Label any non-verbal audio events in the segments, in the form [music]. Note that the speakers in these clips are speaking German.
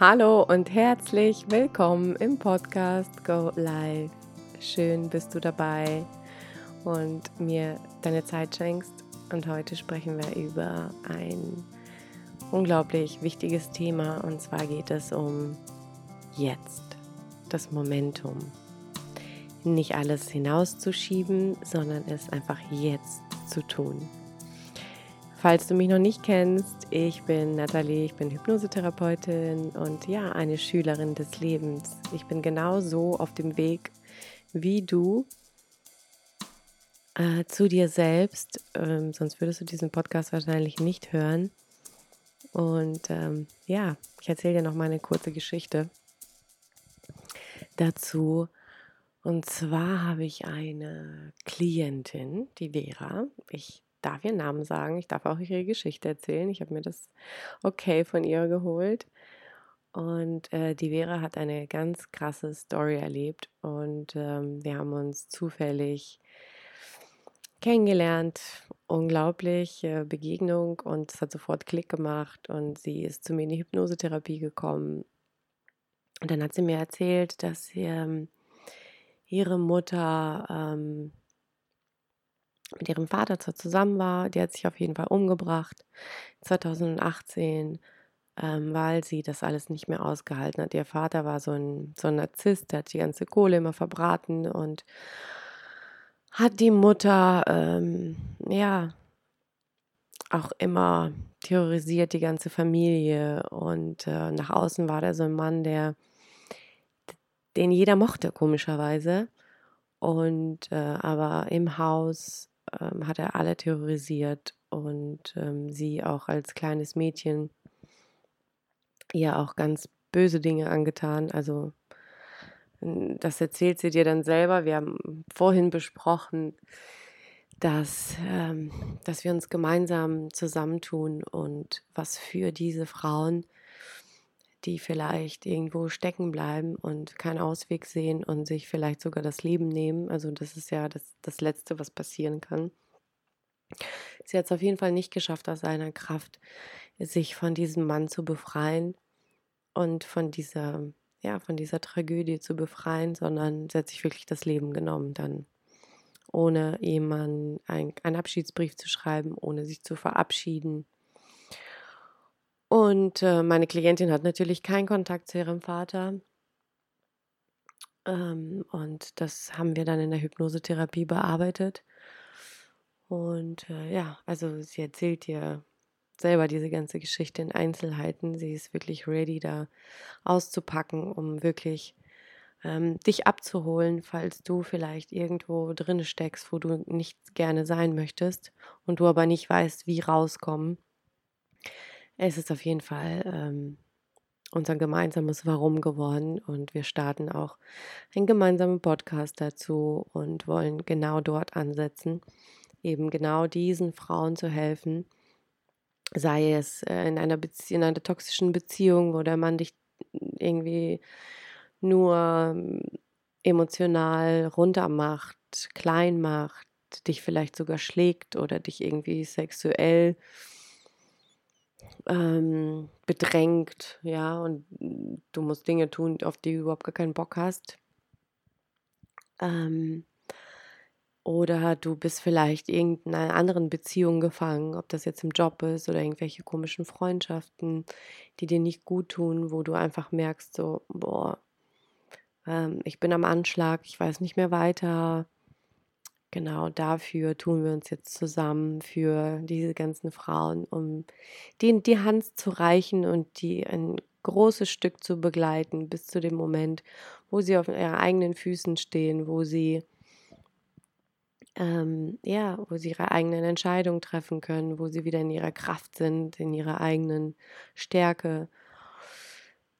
Hallo und herzlich willkommen im Podcast Go Live. Schön bist du dabei und mir deine Zeit schenkst. Und heute sprechen wir über ein unglaublich wichtiges Thema und zwar geht es um jetzt, das Momentum. Nicht alles hinauszuschieben, sondern es einfach jetzt zu tun. Falls du mich noch nicht kennst, ich bin Nathalie, ich bin Hypnosetherapeutin und ja, eine Schülerin des Lebens. Ich bin genauso auf dem Weg wie du äh, zu dir selbst, ähm, sonst würdest du diesen Podcast wahrscheinlich nicht hören. Und ähm, ja, ich erzähle dir noch mal eine kurze Geschichte dazu. Und zwar habe ich eine Klientin, die Vera. Ich darf ihren Namen sagen, ich darf auch ihre Geschichte erzählen. Ich habe mir das okay von ihr geholt. Und äh, die Vera hat eine ganz krasse Story erlebt und ähm, wir haben uns zufällig kennengelernt. Unglaubliche Begegnung und es hat sofort Klick gemacht und sie ist zu mir in die Hypnosetherapie gekommen. Und dann hat sie mir erzählt, dass sie, ähm, ihre Mutter ähm, mit ihrem Vater zwar zusammen war, der hat sich auf jeden Fall umgebracht 2018, ähm, weil sie das alles nicht mehr ausgehalten hat. Ihr Vater war so ein, so ein Narzisst, der hat die ganze Kohle immer verbraten und hat die Mutter, ähm, ja, auch immer terrorisiert, die ganze Familie. Und äh, nach außen war der so ein Mann, der, den jeder mochte, komischerweise. Und äh, aber im Haus ähm, hat er alle terrorisiert und ähm, sie auch als kleines Mädchen ihr auch ganz böse Dinge angetan. Also das erzählt sie dir dann selber. Wir haben vorhin besprochen, dass, ähm, dass wir uns gemeinsam zusammentun und was für diese Frauen, die vielleicht irgendwo stecken bleiben und keinen Ausweg sehen und sich vielleicht sogar das Leben nehmen. Also das ist ja das, das Letzte, was passieren kann. Sie hat es auf jeden Fall nicht geschafft, aus seiner Kraft sich von diesem Mann zu befreien und von dieser, ja, von dieser Tragödie zu befreien, sondern sie hat sich wirklich das Leben genommen dann ohne jemanden ein, einen Abschiedsbrief zu schreiben, ohne sich zu verabschieden. Und äh, meine Klientin hat natürlich keinen Kontakt zu ihrem Vater. Ähm, und das haben wir dann in der Hypnosetherapie bearbeitet. Und äh, ja, also sie erzählt dir selber diese ganze Geschichte in Einzelheiten. Sie ist wirklich ready, da auszupacken, um wirklich ähm, dich abzuholen, falls du vielleicht irgendwo drin steckst, wo du nicht gerne sein möchtest und du aber nicht weißt, wie rauskommen. Es ist auf jeden Fall ähm, unser gemeinsames Warum geworden und wir starten auch einen gemeinsamen Podcast dazu und wollen genau dort ansetzen, eben genau diesen Frauen zu helfen, sei es äh, in einer, in einer toxischen Beziehung, wo der Mann dich irgendwie nur ähm, emotional runter macht, klein macht, dich vielleicht sogar schlägt oder dich irgendwie sexuell ähm, bedrängt, ja, und du musst Dinge tun, auf die du überhaupt gar keinen Bock hast. Ähm, oder du bist vielleicht irgendeiner anderen Beziehung gefangen, ob das jetzt im Job ist oder irgendwelche komischen Freundschaften, die dir nicht gut tun, wo du einfach merkst, so, boah, ähm, ich bin am Anschlag, ich weiß nicht mehr weiter. Genau dafür tun wir uns jetzt zusammen für diese ganzen Frauen, um denen die Hand zu reichen und die ein großes Stück zu begleiten bis zu dem Moment, wo sie auf ihren eigenen Füßen stehen, wo sie ähm, ja, wo sie ihre eigenen Entscheidungen treffen können, wo sie wieder in ihrer Kraft sind, in ihrer eigenen Stärke.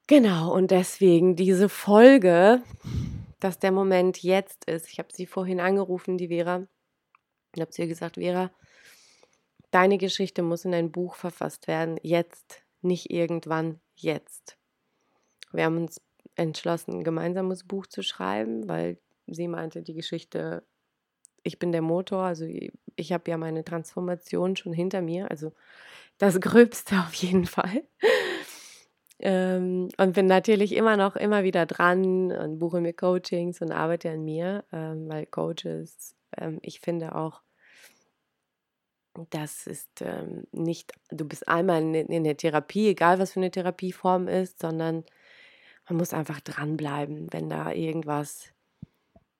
Genau, und deswegen diese Folge, dass der Moment jetzt ist. Ich habe sie vorhin angerufen, die Vera, und habe ihr gesagt, Vera, deine Geschichte muss in ein Buch verfasst werden. Jetzt, nicht irgendwann, jetzt. Wir haben uns entschlossen, ein gemeinsames Buch zu schreiben, weil sie meinte, die Geschichte, ich bin der Motor, also ich habe ja meine Transformation schon hinter mir, also das [laughs] Gröbste auf jeden Fall. Ähm, und bin natürlich immer noch immer wieder dran und buche mir Coachings und arbeite an mir, ähm, weil Coaches, ähm, ich finde auch, das ist ähm, nicht, du bist einmal in, in der Therapie, egal was für eine Therapieform ist, sondern man muss einfach dranbleiben, wenn da irgendwas,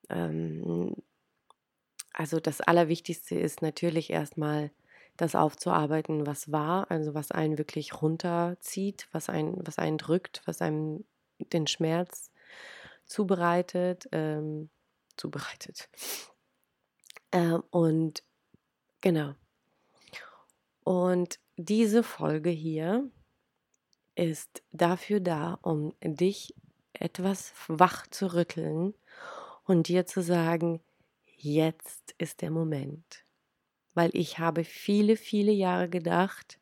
ähm, also das Allerwichtigste ist natürlich erstmal das aufzuarbeiten, was war, also was einen wirklich runterzieht, was einen, was einen drückt, was einem den Schmerz zubereitet, ähm, zubereitet. Ähm, und genau. Und diese Folge hier ist dafür da, um dich etwas wach zu rütteln und dir zu sagen, jetzt ist der Moment. Weil ich habe viele, viele Jahre gedacht,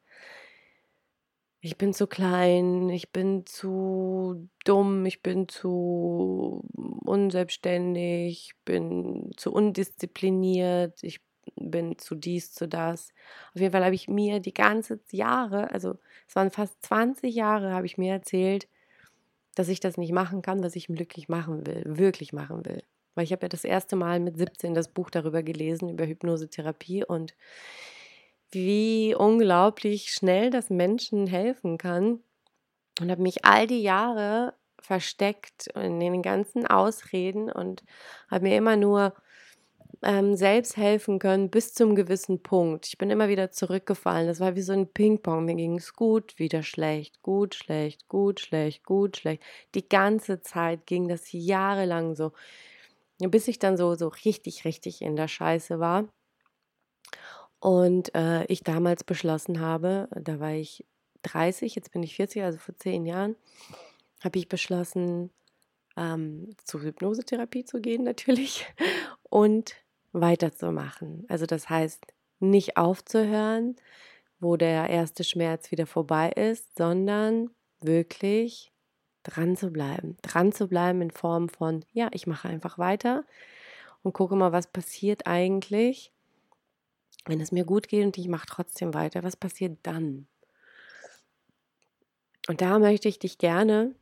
ich bin zu klein, ich bin zu dumm, ich bin zu unselbstständig, ich bin zu undiszipliniert, ich bin zu dies, zu das. Auf jeden Fall habe ich mir die ganze Jahre, also es waren fast 20 Jahre, habe ich mir erzählt, dass ich das nicht machen kann, was ich glücklich machen will, wirklich machen will. Weil ich habe ja das erste Mal mit 17 das Buch darüber gelesen, über Hypnosetherapie und wie unglaublich schnell das Menschen helfen kann. Und habe mich all die Jahre versteckt in den ganzen Ausreden und habe mir immer nur ähm, selbst helfen können bis zum gewissen Punkt. Ich bin immer wieder zurückgefallen. Das war wie so ein Ping-Pong. Mir ging es gut, wieder schlecht, gut, schlecht, gut, schlecht, gut, schlecht. Die ganze Zeit ging das jahrelang so, bis ich dann so, so richtig, richtig in der Scheiße war. Und äh, ich damals beschlossen habe, da war ich 30, jetzt bin ich 40, also vor zehn Jahren, habe ich beschlossen, ähm, zur Hypnosetherapie zu gehen natürlich [laughs] und weiterzumachen. Also das heißt, nicht aufzuhören, wo der erste Schmerz wieder vorbei ist, sondern wirklich dran zu bleiben. Dran zu bleiben in Form von, ja, ich mache einfach weiter und gucke mal, was passiert eigentlich, wenn es mir gut geht und ich mache trotzdem weiter. Was passiert dann? Und da möchte ich dich gerne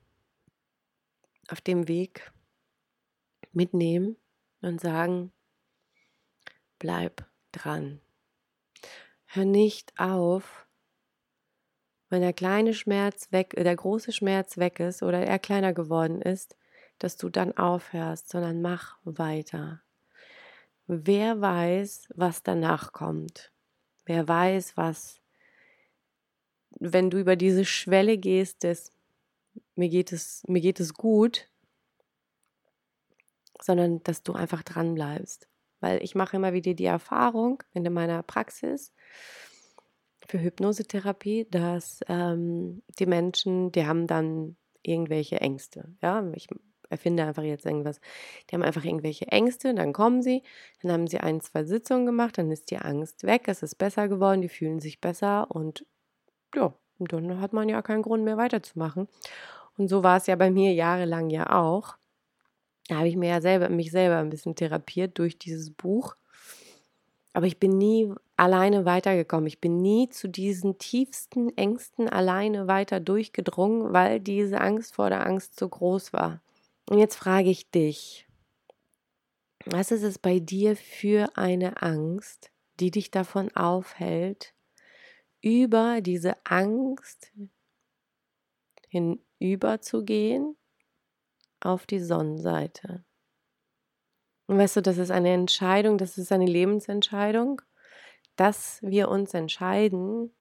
auf dem Weg mitnehmen und sagen, bleib dran. Hör nicht auf, wenn der kleine Schmerz weg, der große Schmerz weg ist oder er kleiner geworden ist, dass du dann aufhörst, sondern mach weiter. Wer weiß, was danach kommt? Wer weiß, was, wenn du über diese Schwelle gehst, des mir geht es, mir geht es gut, sondern dass du einfach dran bleibst. Weil ich mache immer wieder die Erfahrung in meiner Praxis für Hypnosetherapie, dass ähm, die Menschen, die haben dann irgendwelche Ängste. Ja, ich erfinde einfach jetzt irgendwas. Die haben einfach irgendwelche Ängste, dann kommen sie, dann haben sie ein, zwei Sitzungen gemacht, dann ist die Angst weg, es ist besser geworden, die fühlen sich besser und ja, dann hat man ja keinen Grund mehr weiterzumachen. Und so war es ja bei mir jahrelang ja auch. Da habe ich mir ja selber, mich selber ein bisschen therapiert durch dieses Buch. Aber ich bin nie alleine weitergekommen. Ich bin nie zu diesen tiefsten Ängsten alleine weiter durchgedrungen, weil diese Angst vor der Angst so groß war. Und jetzt frage ich dich, was ist es bei dir für eine Angst, die dich davon aufhält, über diese Angst hinüberzugehen auf die Sonnenseite. Und weißt du, das ist eine Entscheidung, das ist eine Lebensentscheidung, dass wir uns entscheiden,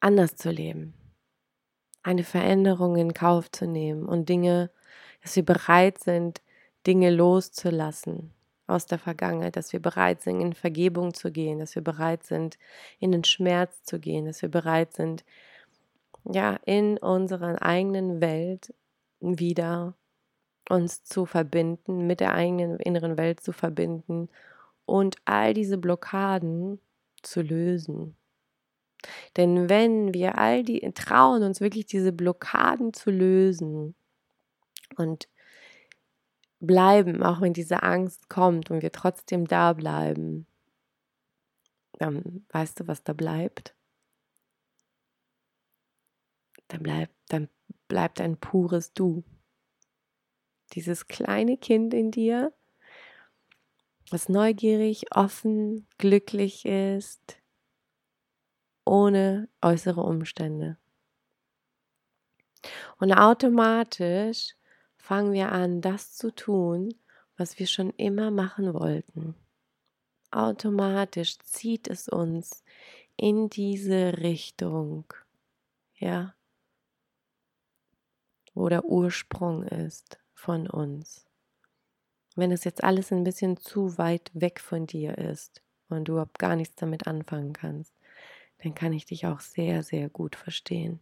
anders zu leben, eine Veränderung in Kauf zu nehmen und Dinge, dass wir bereit sind, Dinge loszulassen aus der Vergangenheit, dass wir bereit sind, in Vergebung zu gehen, dass wir bereit sind, in den Schmerz zu gehen, dass wir bereit sind, ja, in unserer eigenen Welt wieder uns zu verbinden, mit der eigenen inneren Welt zu verbinden und all diese Blockaden zu lösen. Denn wenn wir all die trauen, uns wirklich diese Blockaden zu lösen und bleiben, auch wenn diese Angst kommt und wir trotzdem da bleiben, dann weißt du, was da bleibt? dann bleibt, dann bleibt ein pures Du. Dieses kleine Kind in dir, was neugierig, offen, glücklich ist, ohne äußere Umstände. Und automatisch fangen wir an, das zu tun, was wir schon immer machen wollten. Automatisch zieht es uns in diese Richtung, ja, wo der Ursprung ist von uns. Wenn es jetzt alles ein bisschen zu weit weg von dir ist und du überhaupt gar nichts damit anfangen kannst, dann kann ich dich auch sehr, sehr gut verstehen.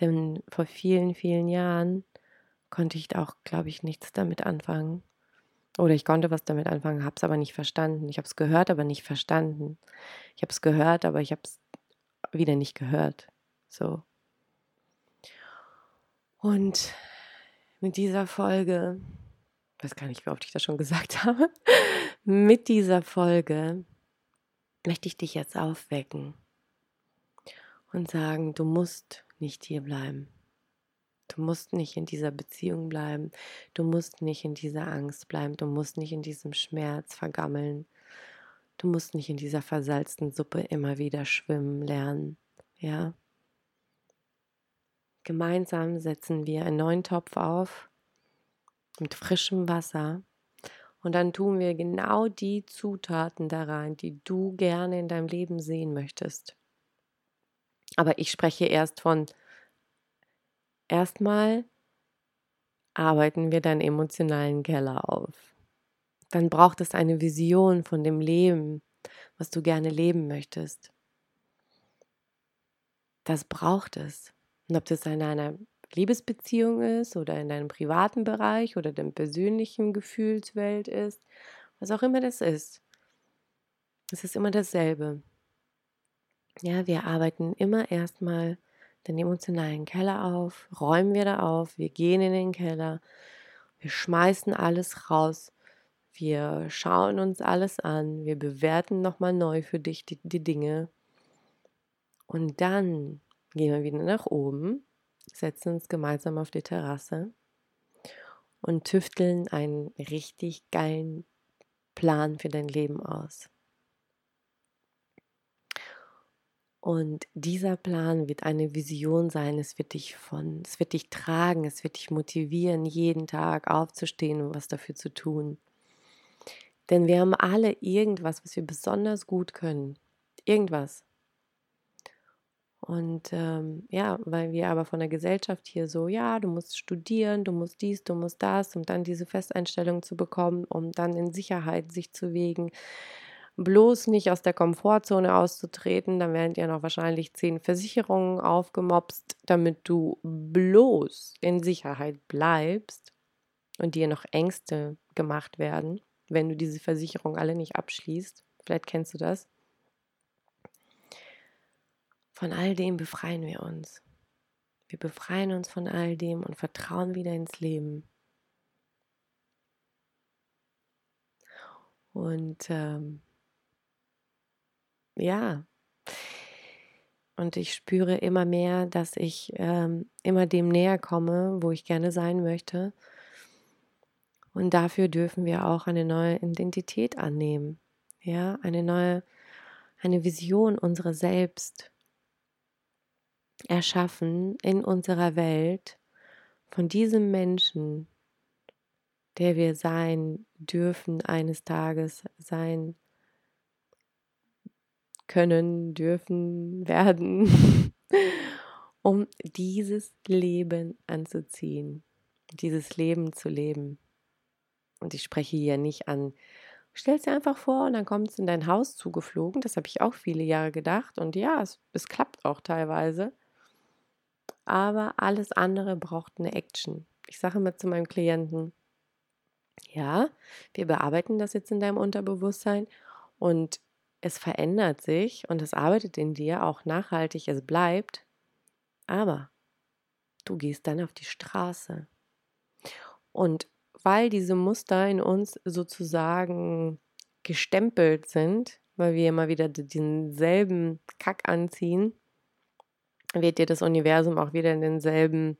Denn vor vielen, vielen Jahren konnte ich auch, glaube ich, nichts damit anfangen. Oder ich konnte was damit anfangen, habe es aber nicht verstanden. Ich habe es gehört, aber nicht verstanden. Ich habe es gehört, aber ich habe es wieder nicht gehört. So. Und mit dieser Folge, ich weiß gar nicht, wie oft ich das schon gesagt [laughs] habe, mit dieser Folge möchte ich dich jetzt aufwecken und sagen, du musst nicht hier bleiben. Du musst nicht in dieser Beziehung bleiben. Du musst nicht in dieser Angst bleiben. Du musst nicht in diesem Schmerz vergammeln. Du musst nicht in dieser versalzten Suppe immer wieder schwimmen lernen. Ja. Gemeinsam setzen wir einen neuen Topf auf mit frischem Wasser und dann tun wir genau die Zutaten da rein, die du gerne in deinem Leben sehen möchtest. Aber ich spreche erst von erstmal arbeiten wir deinen emotionalen Keller auf. Dann braucht es eine Vision von dem Leben, was du gerne leben möchtest. Das braucht es. Und ob das in einer Liebesbeziehung ist oder in deinem privaten Bereich oder dem persönlichen Gefühlswelt ist, was auch immer das ist. Es ist immer dasselbe. Ja, wir arbeiten immer erstmal den emotionalen Keller auf, räumen wir da auf, wir gehen in den Keller, wir schmeißen alles raus, wir schauen uns alles an, wir bewerten nochmal neu für dich die, die Dinge und dann gehen wir wieder nach oben, setzen uns gemeinsam auf die Terrasse und tüfteln einen richtig geilen Plan für dein Leben aus. Und dieser Plan wird eine Vision sein. Es wird dich von, es wird dich tragen, es wird dich motivieren, jeden Tag aufzustehen und was dafür zu tun. Denn wir haben alle irgendwas, was wir besonders gut können. Irgendwas. Und ähm, ja, weil wir aber von der Gesellschaft hier so, ja, du musst studieren, du musst dies, du musst das, um dann diese Festeinstellung zu bekommen, um dann in Sicherheit sich zu wegen, bloß nicht aus der Komfortzone auszutreten. Dann werden dir noch wahrscheinlich zehn Versicherungen aufgemopst, damit du bloß in Sicherheit bleibst und dir noch Ängste gemacht werden, wenn du diese Versicherung alle nicht abschließt. Vielleicht kennst du das. Von all dem befreien wir uns. Wir befreien uns von all dem und vertrauen wieder ins Leben. Und ähm, ja. Und ich spüre immer mehr, dass ich ähm, immer dem näher komme, wo ich gerne sein möchte. Und dafür dürfen wir auch eine neue Identität annehmen. Ja, eine neue, eine Vision unserer selbst erschaffen in unserer Welt von diesem Menschen, der wir sein dürfen, eines Tages sein können, dürfen, [laughs] werden, um dieses Leben anzuziehen, dieses Leben zu leben. Und ich spreche hier nicht an, stell es dir einfach vor und dann kommt es in dein Haus zugeflogen. Das habe ich auch viele Jahre gedacht. Und ja, es, es klappt auch teilweise. Aber alles andere braucht eine Action. Ich sage immer zu meinem Klienten, ja, wir bearbeiten das jetzt in deinem Unterbewusstsein und es verändert sich und es arbeitet in dir auch nachhaltig, es bleibt, aber du gehst dann auf die Straße. Und weil diese Muster in uns sozusagen gestempelt sind, weil wir immer wieder denselben Kack anziehen, wird dir das Universum auch wieder in denselben,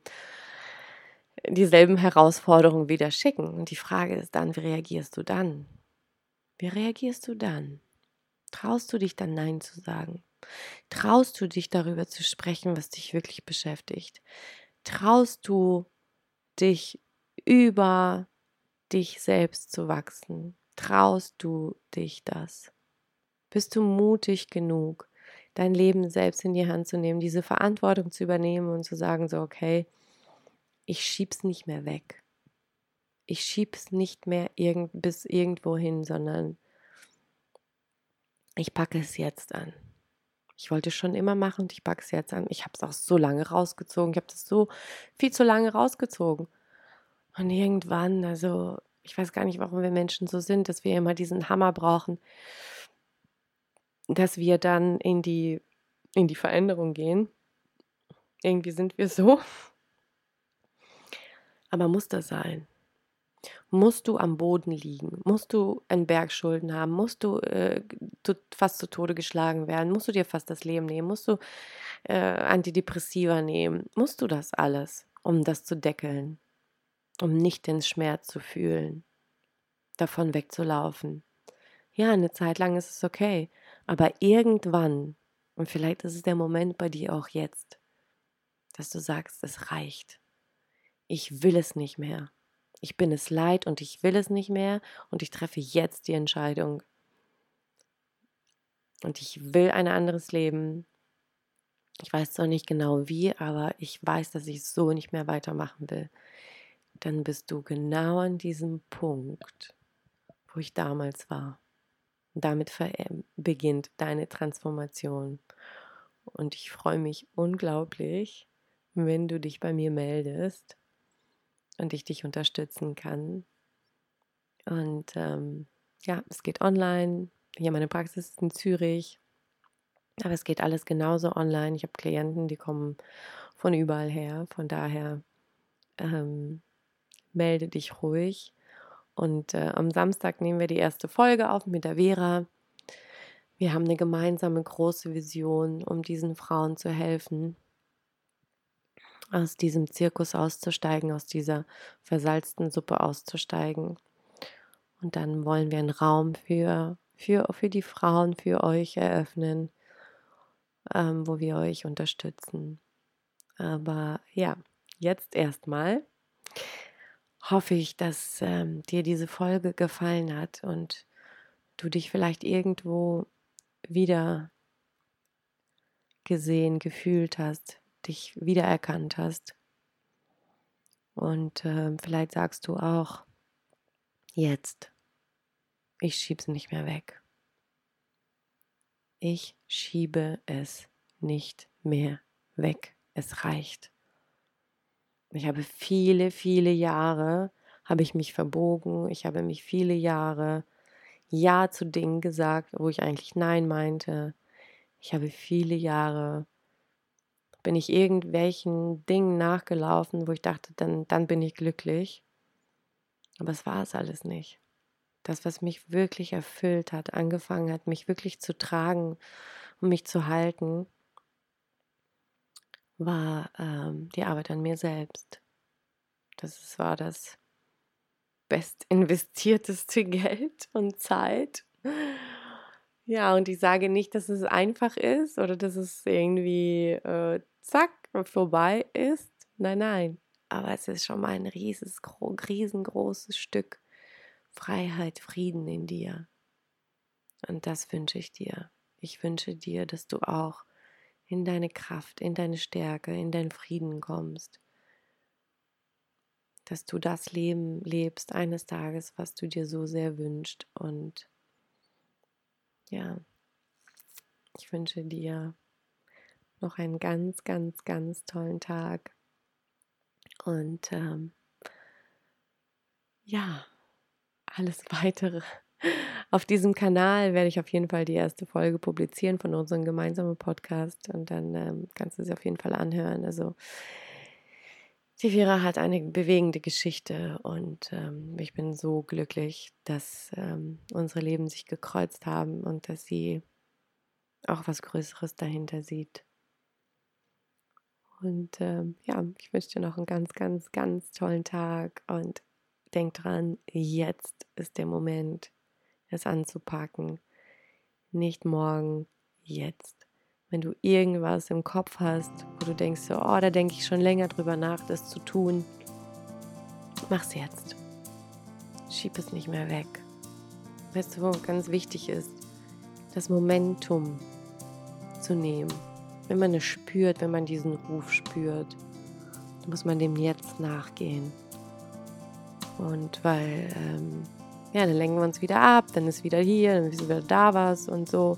dieselben Herausforderungen wieder schicken. Und die Frage ist dann, wie reagierst du dann? Wie reagierst du dann? Traust du dich dann Nein zu sagen? Traust du dich darüber zu sprechen, was dich wirklich beschäftigt? Traust du dich über dich selbst zu wachsen? Traust du dich das? Bist du mutig genug, dein Leben selbst in die Hand zu nehmen, diese Verantwortung zu übernehmen und zu sagen, so, okay, ich schieb's nicht mehr weg. Ich schieb's nicht mehr irgend, bis irgendwo hin, sondern ich packe es jetzt an. Ich wollte es schon immer machen und ich packe es jetzt an. Ich habe es auch so lange rausgezogen. Ich habe das so viel zu lange rausgezogen. Und irgendwann, also ich weiß gar nicht, warum wir Menschen so sind, dass wir immer diesen Hammer brauchen, dass wir dann in die, in die Veränderung gehen. Irgendwie sind wir so. Aber muss das sein? Musst du am Boden liegen? Musst du einen Bergschulden haben? Musst du äh, fast zu Tode geschlagen werden? Musst du dir fast das Leben nehmen? Musst du äh, Antidepressiva nehmen? Musst du das alles, um das zu deckeln? Um nicht den Schmerz zu fühlen, davon wegzulaufen? Ja, eine Zeit lang ist es okay. Aber irgendwann, und vielleicht ist es der Moment bei dir auch jetzt, dass du sagst, es reicht. Ich will es nicht mehr. Ich bin es leid und ich will es nicht mehr und ich treffe jetzt die Entscheidung. Und ich will ein anderes Leben. Ich weiß zwar nicht genau wie, aber ich weiß, dass ich so nicht mehr weitermachen will. Dann bist du genau an diesem Punkt, wo ich damals war. Damit ähm, beginnt deine Transformation. Und ich freue mich unglaublich, wenn du dich bei mir meldest und ich dich unterstützen kann. Und ähm, ja, es geht online. Hier meine Praxis ist in Zürich. Aber es geht alles genauso online. Ich habe Klienten, die kommen von überall her. Von daher ähm, melde dich ruhig. Und äh, am Samstag nehmen wir die erste Folge auf mit der Vera. Wir haben eine gemeinsame große Vision, um diesen Frauen zu helfen, aus diesem Zirkus auszusteigen, aus dieser versalzten Suppe auszusteigen. Und dann wollen wir einen Raum für, für, für die Frauen, für euch eröffnen, ähm, wo wir euch unterstützen. Aber ja, jetzt erstmal hoffe ich, dass ähm, dir diese Folge gefallen hat und du dich vielleicht irgendwo wieder gesehen, gefühlt hast, dich wiedererkannt hast. Und äh, vielleicht sagst du auch, jetzt, ich schiebe es nicht mehr weg. Ich schiebe es nicht mehr weg. Es reicht. Ich habe viele, viele Jahre, habe ich mich verbogen. Ich habe mich viele Jahre Ja zu Dingen gesagt, wo ich eigentlich Nein meinte. Ich habe viele Jahre, bin ich irgendwelchen Dingen nachgelaufen, wo ich dachte, dann, dann bin ich glücklich. Aber es war es alles nicht. Das, was mich wirklich erfüllt hat, angefangen hat, mich wirklich zu tragen und mich zu halten, war ähm, die Arbeit an mir selbst. Das war das best investierteste [laughs] Geld und Zeit. Ja, und ich sage nicht, dass es einfach ist oder dass es irgendwie äh, zack vorbei ist. Nein, nein. Aber es ist schon mal ein rieses, riesengroßes Stück Freiheit, Frieden in dir. Und das wünsche ich dir. Ich wünsche dir, dass du auch in deine Kraft, in deine Stärke, in deinen Frieden kommst. Dass du das Leben lebst eines Tages, was du dir so sehr wünschst. Und ja, ich wünsche dir noch einen ganz, ganz, ganz tollen Tag. Und ähm, ja, alles [laughs] weitere auf diesem Kanal werde ich auf jeden Fall die erste Folge publizieren von unserem gemeinsamen Podcast und dann ähm, kannst du sie auf jeden Fall anhören. Also die Vera hat eine bewegende Geschichte und ähm, ich bin so glücklich, dass ähm, unsere Leben sich gekreuzt haben und dass sie auch was Größeres dahinter sieht. Und ähm, ja, ich wünsche dir noch einen ganz, ganz, ganz tollen Tag und denk dran, jetzt ist der Moment, es anzupacken. Nicht morgen, jetzt. Wenn du irgendwas im Kopf hast, wo du denkst, so, oh, da denke ich schon länger drüber nach, das zu tun, mach's jetzt. Schieb es nicht mehr weg. Weißt du, wo ganz wichtig ist, das Momentum zu nehmen. Wenn man es spürt, wenn man diesen Ruf spürt, muss man dem jetzt nachgehen. Und weil, ähm, ja, dann lenken wir uns wieder ab, dann ist wieder hier, dann ist wieder da was und so.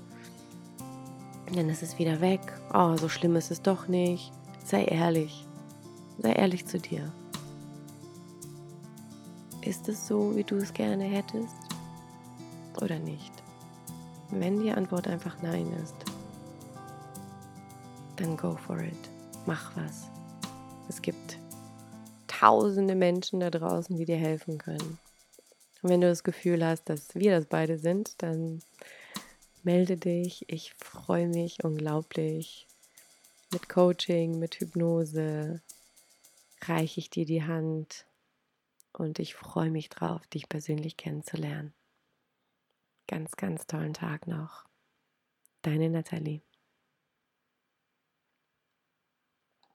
dann ist es wieder weg. Oh, so schlimm ist es doch nicht. Sei ehrlich. Sei ehrlich zu dir. Ist es so, wie du es gerne hättest? Oder nicht? Wenn die Antwort einfach Nein ist, dann go for it. Mach was. Es gibt tausende Menschen da draußen, die dir helfen können. Und wenn du das Gefühl hast, dass wir das beide sind, dann melde dich. Ich freue mich unglaublich. Mit Coaching, mit Hypnose reiche ich dir die Hand und ich freue mich drauf, dich persönlich kennenzulernen. Ganz, ganz tollen Tag noch. Deine Nathalie.